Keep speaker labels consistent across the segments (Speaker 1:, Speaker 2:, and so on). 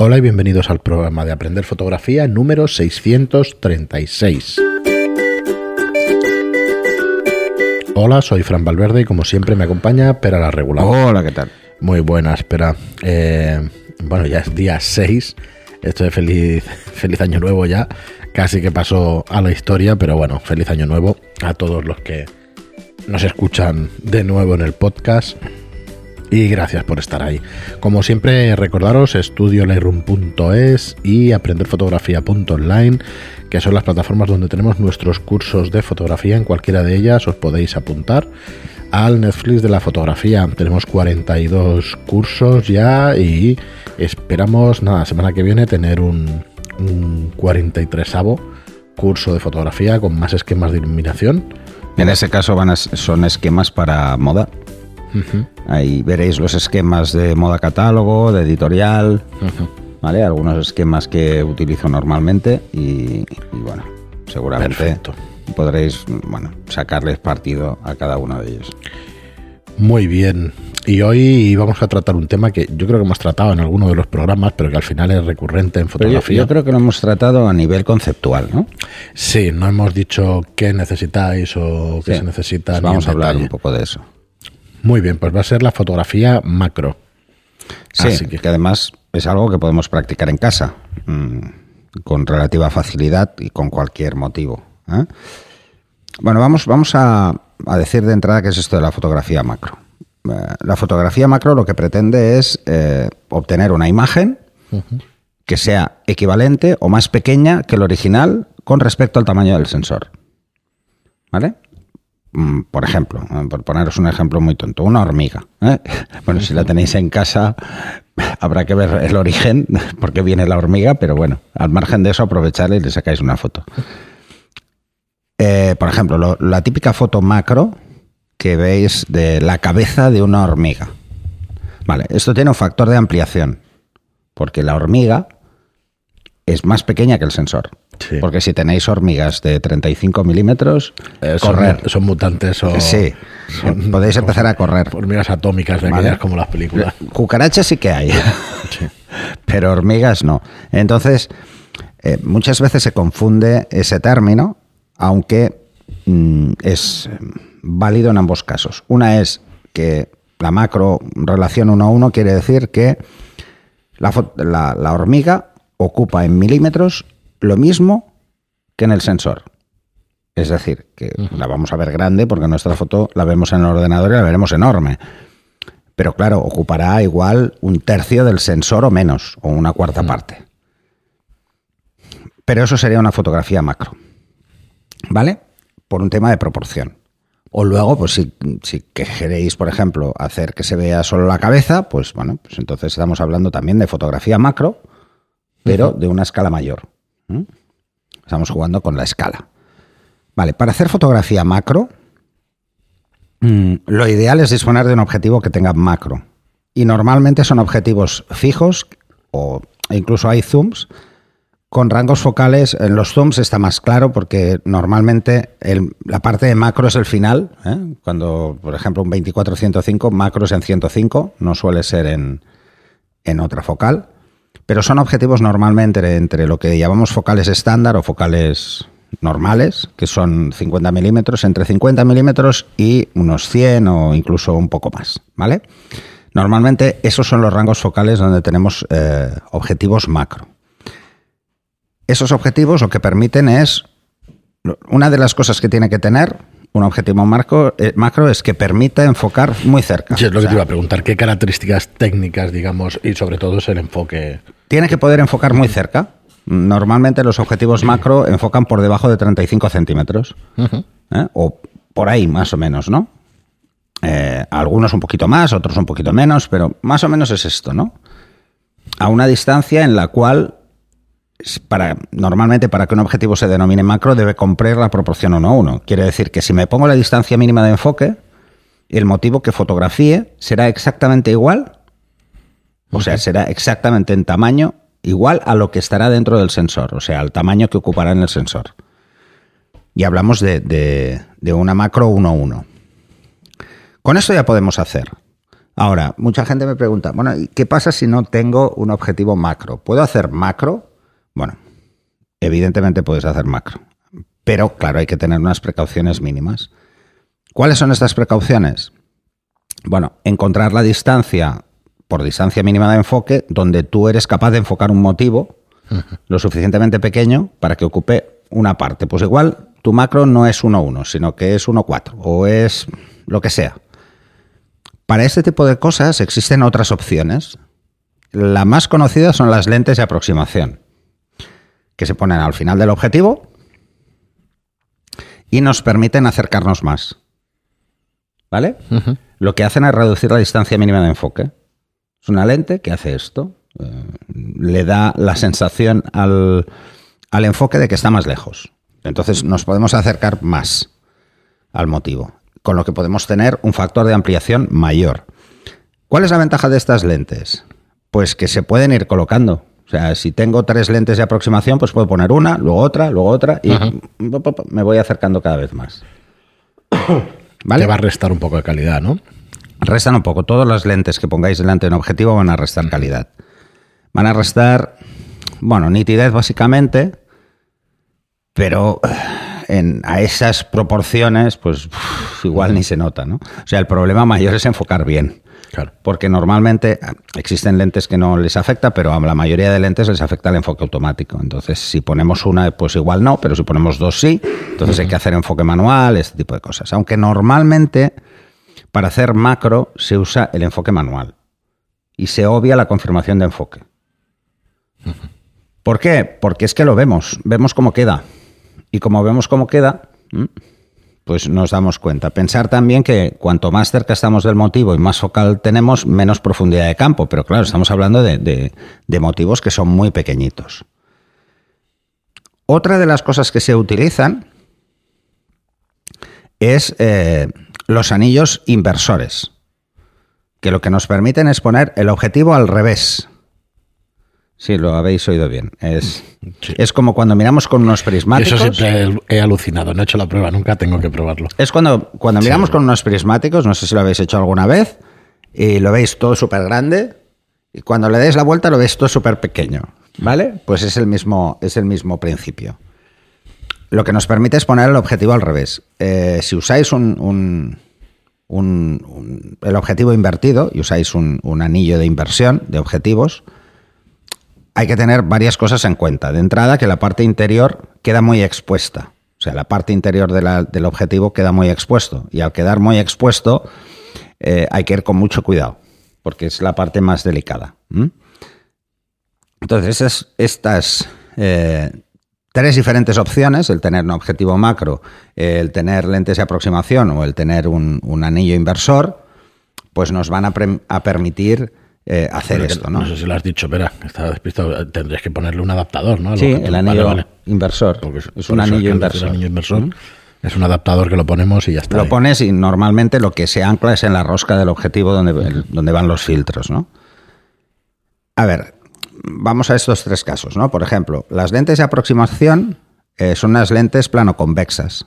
Speaker 1: Hola y bienvenidos al programa de Aprender Fotografía número 636. Hola, soy Fran Valverde y como siempre me acompaña Pera la Regular.
Speaker 2: Hola, ¿qué tal?
Speaker 1: Muy buena, espera. Eh, bueno, ya es día 6. Esto de feliz, feliz año nuevo ya. Casi que pasó a la historia, pero bueno, feliz año nuevo a todos los que nos escuchan de nuevo en el podcast y gracias por estar ahí. Como siempre, recordaros estudiolightroom.es y aprenderfotografía.online, que son las plataformas donde tenemos nuestros cursos de fotografía. En cualquiera de ellas os podéis apuntar al Netflix de la fotografía. Tenemos 42 cursos ya y esperamos, nada, semana que viene tener un, un 43avo curso de fotografía con más esquemas de iluminación.
Speaker 2: En ese caso van a- son esquemas para moda. Ahí veréis los esquemas de moda catálogo, de editorial, ¿vale? Algunos esquemas que utilizo normalmente y, y bueno, seguramente
Speaker 1: Perfecto.
Speaker 2: podréis bueno, sacarles partido a cada uno de ellos.
Speaker 1: Muy bien. Y hoy vamos a tratar un tema que yo creo que hemos tratado en alguno de los programas, pero que al final es recurrente en
Speaker 2: yo,
Speaker 1: fotografía.
Speaker 2: yo creo que lo hemos tratado a nivel conceptual, ¿no?
Speaker 1: Sí, no hemos dicho qué necesitáis o qué
Speaker 2: Sí.
Speaker 1: se necesita.
Speaker 2: Pues vamos a hablar
Speaker 1: detalle.
Speaker 2: un poco de eso.
Speaker 1: Muy bien, pues va a ser la fotografía macro.
Speaker 2: Sí,
Speaker 1: Así que-
Speaker 2: que... además es algo que podemos practicar en casa mm, con relativa facilidad y con cualquier motivo. ¿eh? Bueno, vamos, vamos a, a decir de entrada qué es esto de la fotografía macro. Eh, la fotografía macro lo que pretende es eh, obtener una imagen que sea equivalente o más pequeña que el original con respecto al tamaño del sensor. ¿Vale? Mm, Por ejemplo, por poneros un ejemplo muy tonto, una hormiga. ¿eh? Bueno, si la tenéis en casa, habrá que ver el origen, por qué viene la hormiga, pero bueno, al margen de eso, aprovechar y le sacáis una foto. Eh, por ejemplo, lo- la típica foto macro que veis de la cabeza de una hormiga. Vale, esto tiene un factor de ampliación, porque la hormiga es más pequeña que el sensor.
Speaker 1: Sí.
Speaker 2: Porque si tenéis hormigas de 35 milímetros,
Speaker 1: Eh, son,
Speaker 2: correr.
Speaker 1: son mutantes o.
Speaker 2: Sí,
Speaker 1: son
Speaker 2: podéis empezar a correr.
Speaker 1: hormigas atómicas de
Speaker 2: Vale.
Speaker 1: como las películas.
Speaker 2: Cucarachas sí que hay,
Speaker 1: Sí.
Speaker 2: pero hormigas no. Entonces, eh, muchas veces se confunde ese término, aunque mm, es eh, válido en ambos casos. Una es que la macro relación uno a uno quiere decir que la, fo- la- la hormiga ocupa en milímetros lo mismo que en el sensor. Es decir, que la vamos a ver grande porque nuestra foto la vemos en el ordenador y la veremos enorme. Pero claro, ocupará igual un tercio del sensor o menos, o una cuarta parte. Pero eso sería una fotografía macro. ¿Vale? Por un tema de proporción. O luego, pues si, si queréis, por ejemplo, hacer que se vea solo la cabeza, pues bueno, pues entonces estamos hablando también de fotografía macro, pero de una escala mayor. ¿Mm? Estamos jugando con la escala. Vale, para hacer fotografía macro, mm, lo ideal es disponer de un objetivo que tenga macro. Y normalmente son objetivos fijos o incluso hay zooms con rangos focales. En los zooms está más claro porque normalmente la parte de macro es el final. ¿eh? Cuando, por ejemplo, un 24-105, macro es en 105, no suele ser en, en otra focal. Pero son objetivos normalmente entre, lo que llamamos focales estándar o focales normales, que son 50 milímetros, entre 50 milímetros y unos 100 o incluso un poco más, ¿vale? Normalmente esos son los rangos focales donde tenemos eh, objetivos macro. Esos objetivos lo que permiten es, una de las cosas que tiene que tener un objetivo marco, eh, macro es que permite enfocar muy cerca.
Speaker 1: Sí, es lo
Speaker 2: O
Speaker 1: que te iba a preguntar. ¿Qué características técnicas, digamos, y sobre todo es el enfoque?
Speaker 2: Tiene que poder enfocar muy cerca. Normalmente los objetivos macro enfocan por debajo de 35 centímetros. ¿eh? O por ahí, más o menos, ¿no? Eh, algunos un poquito más, otros un poquito menos, pero más o menos es esto, ¿no? A una distancia en la cual, para, normalmente para que un objetivo se denomine macro, debe cumplir la proporción 1 a 1. Quiere decir que si me pongo la distancia mínima de enfoque, el motivo que fotografíe será exactamente igual o sea, será exactamente en tamaño igual a lo que estará dentro del sensor, o sea, al tamaño que ocupará en el sensor. Y hablamos de, de- de una macro 1-1. Con esto ya podemos hacer Ahora, mucha gente me pregunta, bueno, ¿y qué pasa si no tengo un objetivo macro? ¿Puedo hacer macro? Bueno, evidentemente puedes hacer macro, pero claro, hay que tener unas precauciones mínimas. ¿Cuáles son estas precauciones? Bueno, encontrar la distancia por distancia mínima de enfoque donde tú eres capaz de enfocar un motivo lo suficientemente pequeño para que ocupe una parte. Pues igual tu macro no es 1.1, sino que es 1.4 o es lo que sea. Para este tipo de cosas existen otras opciones. La más conocida son las lentes de aproximación, que se ponen al final del objetivo y nos permiten acercarnos más. ¿Vale? Lo que hacen es reducir la distancia mínima de enfoque. Es una lente que hace esto. Eh, le da la sensación al, al enfoque de que está más lejos. Entonces nos podemos acercar más al motivo con lo que podemos tener un factor de ampliación mayor. ¿Cuál es la ventaja de estas lentes? Pues que se pueden ir colocando. O sea, si tengo tres lentes de aproximación, pues puedo poner una, luego otra, luego otra y me voy acercando cada vez más.
Speaker 1: ¿Vale? Te va a restar un poco de calidad, ¿no?
Speaker 2: Restan un poco. Todas las lentes que pongáis delante de un objetivo van a restar calidad. Van a restar, bueno, nitidez básicamente, pero en, a esas proporciones, pues igual ni se nota, ¿no? O sea, el problema mayor es enfocar bien. Claro. Porque normalmente ah, existen lentes que no les afecta, pero a la mayoría de lentes les afecta el enfoque automático. Entonces, si ponemos una, pues igual no, pero si ponemos dos sí, entonces hay que hacer enfoque manual, este tipo de cosas. Aunque normalmente para hacer macro se usa el enfoque manual y se obvia la confirmación de enfoque. ¿Por qué? Porque es que lo vemos, vemos cómo queda. Y como vemos cómo queda, pues nos damos cuenta. Pensar también que cuanto más cerca estamos del motivo y más focal tenemos, menos profundidad de campo. Pero claro, estamos hablando de, motivos que son muy pequeñitos. Otra de las cosas que se utilizan es eh, los anillos inversores, que lo que nos permiten es poner el objetivo al revés. Sí, lo habéis oído bien. Es, es como cuando miramos con unos prismáticos.
Speaker 1: Eso siempre he, alucinado, no he hecho la prueba, nunca tengo que probarlo.
Speaker 2: Es cuando, cuando miramos con unos prismáticos, no sé si lo habéis hecho alguna vez, y lo veis todo súper grande, y cuando le dais la vuelta lo veis todo súper pequeño. ¿Vale? Pues es el, mismo, es el mismo principio. Lo que nos permite es poner el objetivo al revés. Eh, si usáis un, el objetivo invertido y usáis un anillo de inversión de objetivos, hay que tener varias cosas en cuenta. De entrada, que la parte interior queda muy expuesta. O sea, la parte interior del objetivo queda muy expuesto. Y al quedar muy expuesto, eh, hay que ir con mucho cuidado, porque es la parte más delicada. Entonces, estas eh, tres diferentes opciones, el tener un objetivo macro, el tener lentes de aproximación o el tener un, anillo inversor, pues nos van a permitir eh, hacer esto, ¿no?
Speaker 1: No sé si lo has dicho, espera, está despistado. Tendrías que ponerle un adaptador, ¿no?
Speaker 2: Sí, el anillo inversor. es, un anillo inversor.
Speaker 1: Es un adaptador que lo ponemos y ya está.
Speaker 2: Lo pones y normalmente lo que se ancla es en la rosca del objetivo donde, donde van los filtros, ¿no? A ver, vamos a estos tres casos, ¿no? Por ejemplo, las lentes de aproximación eh, son unas lentes plano-convexas.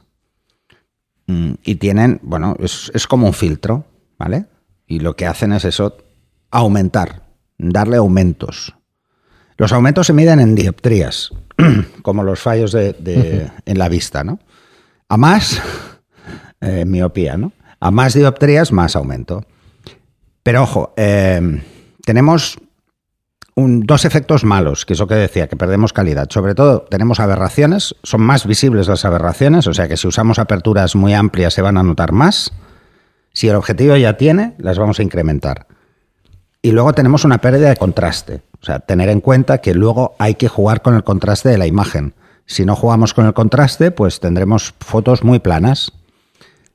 Speaker 2: Mm, y tienen, bueno, es, es como un filtro, ¿vale? Y lo que hacen es eso, aumentar, darle aumentos. Los aumentos se miden en dioptrías, como los fallos de, en la vista, ¿no? A más, eh, miopía, ¿no? A más dioptrías, más aumento. Pero ojo, eh, tenemos dos efectos malos, que es lo que decía, que perdemos calidad. Sobre todo tenemos aberraciones, son más visibles las aberraciones, o sea que si usamos aperturas muy amplias se van a notar más. Si el objetivo ya tiene, las vamos a incrementar. Y luego tenemos una pérdida de contraste. O sea, tener en cuenta que luego hay que jugar con el contraste de la imagen. Si no jugamos con el contraste, pues tendremos fotos muy planas.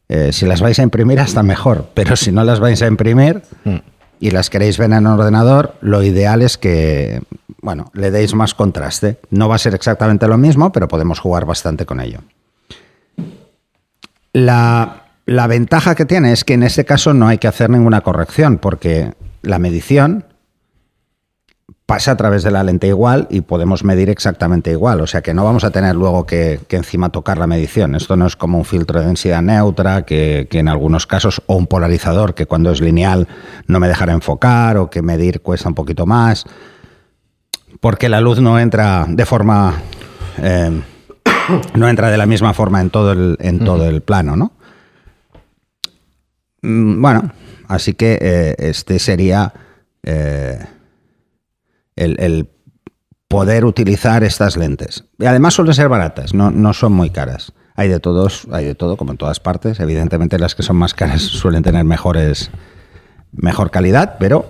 Speaker 2: Eh, si las vais a imprimir, hasta mejor. Pero si no las vais a imprimir hmm. y las queréis ver en ordenador, lo ideal es que, bueno, le deis más contraste. No va a ser exactamente lo mismo, pero podemos jugar bastante con ello. La, la ventaja que tiene es que en este caso no hay que hacer ninguna corrección, porque la medición pasa a través de la lente igual y podemos medir exactamente igual. O sea que no vamos a tener luego que, encima tocar la medición. Esto no es como un filtro de densidad neutra, que, en algunos casos, o un polarizador que cuando es lineal no me dejará enfocar o que medir cuesta un poquito más. Porque la luz no entra de forma. Eh, no entra de la misma forma en todo el, en todo el plano, ¿no? Mm, bueno, así que eh, este sería. Eh, el, poder utilizar estas lentes. Y además suelen ser baratas, no, no son muy caras. Hay de todos, hay de todo, como en todas partes. Evidentemente las que son más caras suelen tener mejores, mejor calidad, pero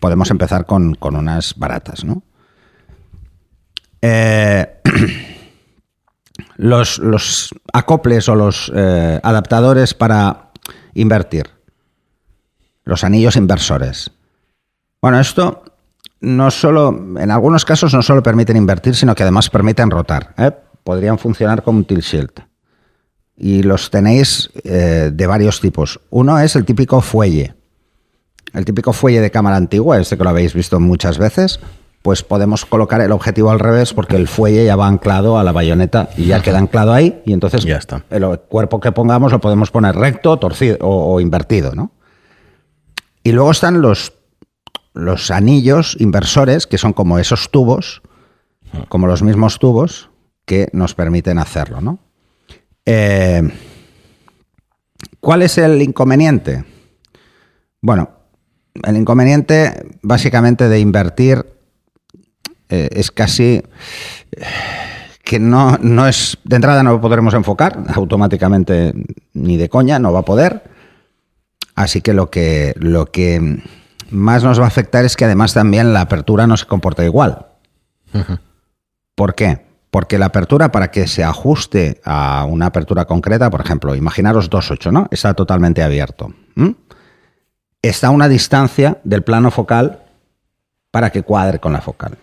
Speaker 2: podemos empezar con, unas baratas, ¿no? Eh, los, los, acoples o los adaptadores para invertir. Los anillos inversores. Bueno, esto no solo, en algunos casos no solo permiten invertir, sino que además permiten rotar. ¿eh? Podrían funcionar como un tilt shield. Y los tenéis eh, de varios tipos. Uno es el típico fuelle. El típico fuelle de cámara antigua, este que lo habéis visto muchas veces, pues podemos colocar el objetivo al revés porque el fuelle ya va anclado a la bayoneta y ya queda anclado ahí y entonces
Speaker 1: ya está.
Speaker 2: el cuerpo que pongamos lo podemos poner recto, torcido o, o invertido, ¿no? Y luego están los los anillos inversores, que son como esos tubos, como los mismos tubos que nos permiten hacerlo, ¿no? Eh, ¿Cuál es el inconveniente? Bueno, el inconveniente básicamente de invertir eh, es casi que no, no es, de entrada no podremos enfocar automáticamente ni de coña, no va a poder. Así que lo que, lo que más nos va a afectar es que además también la apertura no se comporta igual. ¿Por qué? Porque la apertura, para que se ajuste a una apertura concreta, por ejemplo, imaginaros 2.8, ¿no? Está totalmente abierto. Está a una distancia del plano focal para que cuadre con la focal.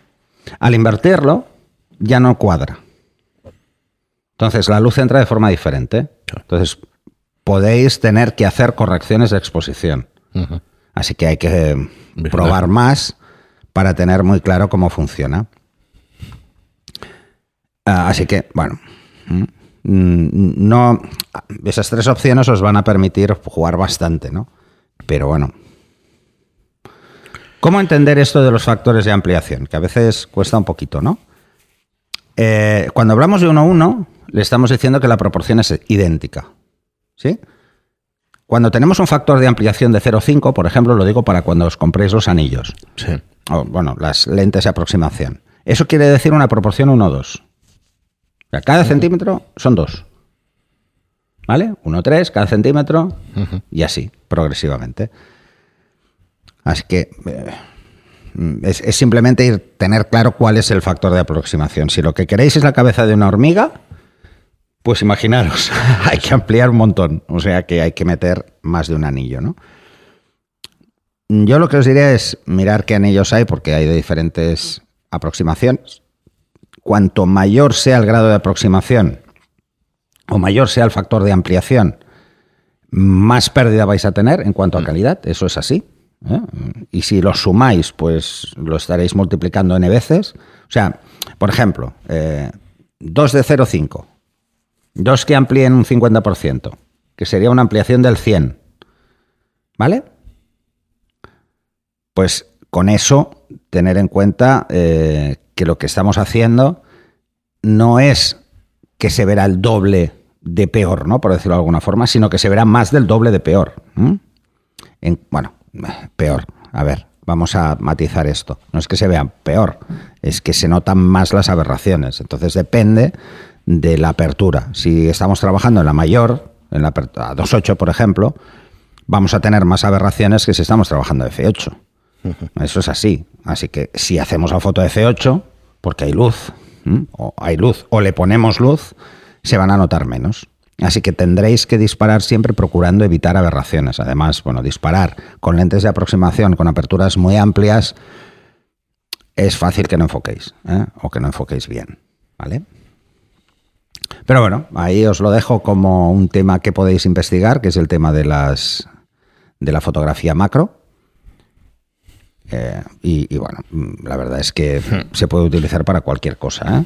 Speaker 2: Al invertirlo, ya no cuadra. Entonces, la luz entra de forma diferente. Entonces, podéis tener que hacer correcciones de exposición. Así que hay que probar más para tener muy claro cómo funciona. Ah, así que, bueno, mm, no, esas tres opciones os van a permitir jugar bastante, ¿no? Pero bueno. ¿Cómo entender esto de los factores de ampliación? Que a veces cuesta un poquito, ¿no? Eh, cuando hablamos de 1-1, le estamos diciendo que la proporción es idéntica. ¿Sí? Cuando tenemos un factor de ampliación de 0,5, por ejemplo, lo digo para cuando os compréis los anillos.
Speaker 1: Sí.
Speaker 2: bueno, las lentes de aproximación. Eso quiere decir una proporción 1-2. cada centímetro son dos. ¿Vale? 1-3 cada centímetro y así, progresivamente. Así que eh, es, es, simplemente ir, tener claro cuál es el factor de aproximación. Si lo que queréis es la cabeza de una hormiga, pues imaginaros, hay que ampliar un montón, o sea que hay que meter más de un anillo, ¿no? Yo lo que os diría es mirar qué anillos hay, porque hay de diferentes aproximaciones. Cuanto mayor sea el grado de aproximación o mayor sea el factor de ampliación, más pérdida vais a tener en cuanto a mm. calidad, eso es así. ¿eh? Y si lo sumáis, pues lo estaréis multiplicando n veces. O sea, por ejemplo, 2 eh, de 0,5 Dos que amplíen un 50%, que sería una ampliación del 100. ¿Vale? Pues con eso, tener en cuenta eh, que lo que estamos haciendo no es que se verá el doble de peor, ¿no? Por decirlo de alguna forma, sino que se verá más del doble de peor. En, bueno, peor. A ver, vamos a matizar esto. No es que se vea peor, es que se notan más las aberraciones. Entonces depende de la apertura. Si estamos trabajando en la mayor, en la 2.8 por ejemplo, vamos a tener más aberraciones que si estamos trabajando F8. Eso es así. Así que si hacemos la foto de F8, porque hay luz, o hay luz, o le ponemos luz, se van a notar menos. Así que tendréis que disparar siempre procurando evitar aberraciones. Además, bueno, disparar con lentes de aproximación con aperturas muy amplias es fácil que no enfoquéis, ¿eh? o que no enfoquéis bien. ¿Vale? Pero bueno, ahí os lo dejo como un tema que podéis investigar, que es el tema de las de la fotografía macro. Eh, y, y, bueno, mm, la verdad es que se puede utilizar para cualquier cosa. ¿eh?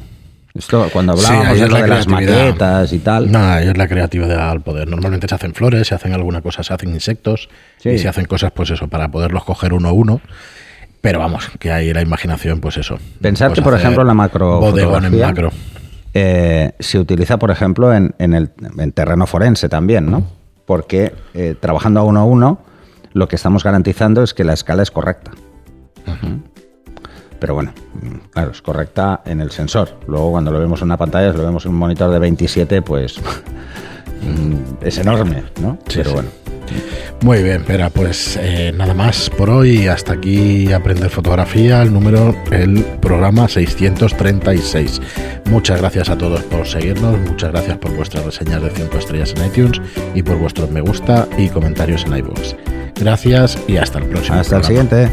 Speaker 2: Esto, cuando hablábamos
Speaker 1: ahí
Speaker 2: de
Speaker 1: la
Speaker 2: de las maquetas y tal.
Speaker 1: Nada, es la creatividad al poder. Normalmente se hacen flores, se hacen alguna cosa, se hacen insectos
Speaker 2: Sí.
Speaker 1: y se hacen cosas, pues eso, para poderlos coger uno a uno. Pero vamos, que ahí la imaginación, pues eso.
Speaker 2: Pensad
Speaker 1: Pues
Speaker 2: que, por ejemplo, la macro
Speaker 1: Bodegón en macro.
Speaker 2: Eh, se utiliza, por ejemplo, en, en el en terreno forense también, ¿no? Porque eh, trabajando a uno a uno, lo que estamos garantizando es que la escala es correcta. Pero bueno, claro, es correcta en el sensor. Luego, cuando lo vemos en una pantalla, si lo vemos en un monitor de 27, pues mm, es enorme, ¿no?
Speaker 1: Sí,
Speaker 2: Pero
Speaker 1: sí.
Speaker 2: bueno.
Speaker 1: Muy bien, pero pues eh, nada más por hoy. Hasta aquí aprender fotografía, el número, el programa 636. Muchas gracias a todos por seguirnos, muchas gracias por vuestras reseñas de 5 estrellas en iTunes y por vuestros me gusta y comentarios en iVoox. Gracias y hasta el próximo.
Speaker 2: Hasta el siguiente.